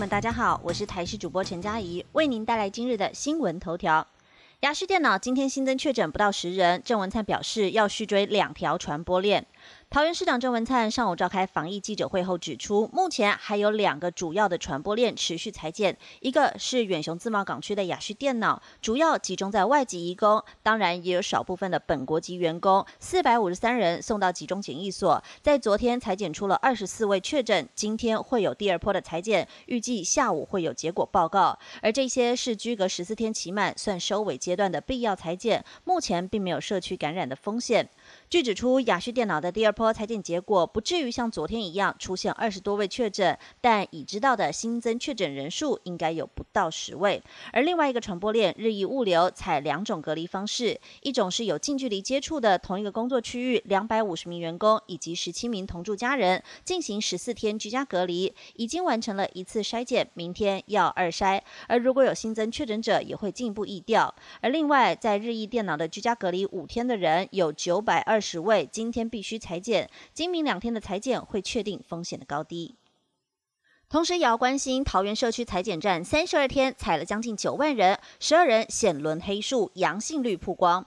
们，大家好，我是台视主播陈佳怡，为您带来今日的新闻头条。雅旭电脑今天新增确诊不到十人，郑文灿表示要续追两条传播链。桃园市长郑文灿上午召开防疫记者会后指出，目前还有两个主要的传播链持续裁减，一个是远雄自贸港区的雅旭电脑，主要集中在外籍移工，当然也有少部分的本国籍员工，四百五十三人送到集中检疫所，在昨天裁剪出了二十四位确诊，今天会有第二波的裁剪，预计下午会有结果报告，而这些是居隔十四天期满算收尾阶段的必要裁剪，目前并没有社区感染的风险。据指出，雅旭电脑的第二波裁剪结果不至于像昨天一样出现二十多位确诊，但已知道的新增确诊人数应该有不到十位。而另外一个传播链日益物流采两种隔离方式，一种是有近距离接触的同一个工作区域两百五十名员工以及十七名同住家人进行十四天居家隔离，已经完成了一次筛检，明天要二筛。而如果有新增确诊者，也会进一步疫调。而另外在日益电脑的居家隔离五天的人有九百二。十位今天必须裁减，今明两天的裁减会确定风险的高低。同时也要关心桃园社区裁剪站，三十二天采了将近九万人，十二人显轮黑数，阳性率曝光。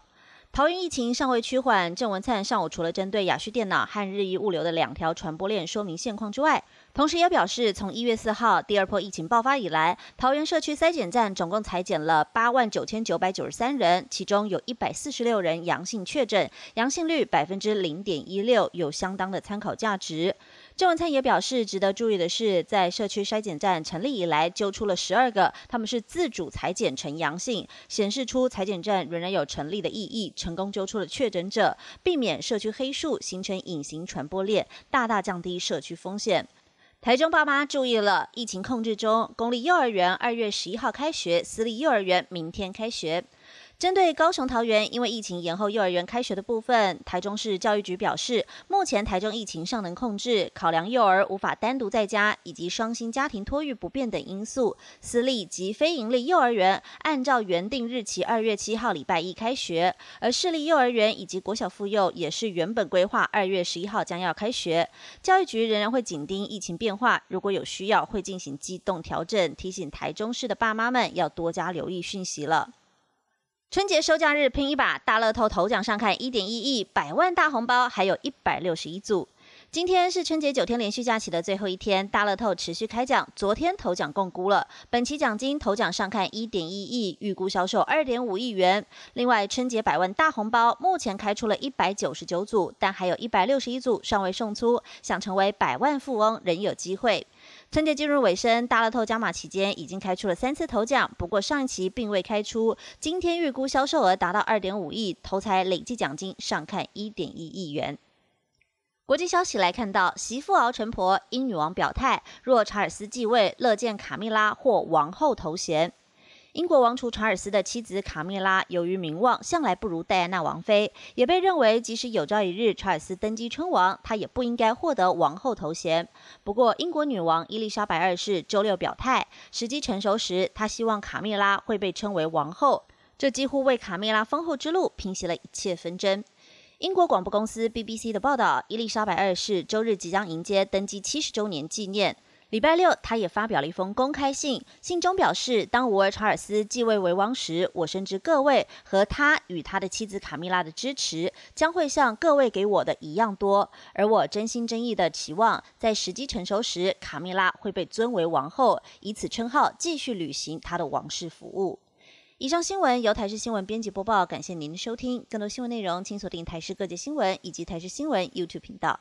桃园疫情尚未趋缓，郑文灿上午除了针对雅旭电脑和日益物流的两条传播链说明现况之外，同时也表示，从一月四号第二波疫情爆发以来，桃园社区筛检站总共裁减了八万九千九百九十三人，其中有一百四十六人阳性确诊，阳性率百分之零点一六，有相当的参考价值。郑文灿也表示，值得注意的是，在社区筛检站成立以来，揪出了十二个，他们是自主裁剪呈阳性，显示出裁剪站仍然有成立的意义，成功揪出了确诊者，避免社区黑数形成隐形传播链，大大降低社区风险。台中爸妈注意了，疫情控制中，公立幼儿园二月十一号开学，私立幼儿园明天开学。针对高雄桃园因为疫情延后幼儿园开学的部分，台中市教育局表示，目前台中疫情尚能控制，考量幼儿无法单独在家以及双薪家庭托育不便等因素，私立及非营利幼儿园按照原定日期二月七号礼拜一开学，而市立幼儿园以及国小妇幼也是原本规划二月十一号将要开学。教育局仍然会紧盯疫情变化，如果有需要会进行机动调整，提醒台中市的爸妈们要多加留意讯息了。春节收假日拼一把，大乐透头奖上看一点一亿，百万大红包还有一百六十一组。今天是春节九天连续假期的最后一天，大乐透持续开奖。昨天头奖共估了，本期奖金头奖上看一点一亿，预估销售二点五亿元。另外，春节百万大红包目前开出了一百九十九组，但还有一百六十一组尚未送出，想成为百万富翁仍有机会。春节进入尾声，大乐透加码期间已经开出了三次头奖，不过上一期并未开出。今天预估销售额达到二点五亿，头彩累计奖金上看一点一亿元。国际消息来看到，媳妇熬成婆，英女王表态，若查尔斯继位，乐见卡米拉获王后头衔。英国王储查尔斯的妻子卡米拉，由于名望向来不如戴安娜王妃，也被认为即使有朝一日查尔斯登基称王，她也不应该获得王后头衔。不过，英国女王伊丽莎白二世周六表态，时机成熟时，她希望卡米拉会被称为王后，这几乎为卡米拉封后之路平息了一切纷争。英国广播公司 BBC 的报道，伊丽莎白二世周日即将迎接登基七十周年纪念。礼拜六，他也发表了一封公开信，信中表示，当吾儿查尔斯继位为王时，我深知各位和他与他的妻子卡米拉的支持将会像各位给我的一样多，而我真心真意的期望，在时机成熟时，卡米拉会被尊为王后，以此称号继续履行他的王室服务。以上新闻由台视新闻编辑播报，感谢您的收听。更多新闻内容，请锁定台视各界新闻以及台视新闻 YouTube 频道。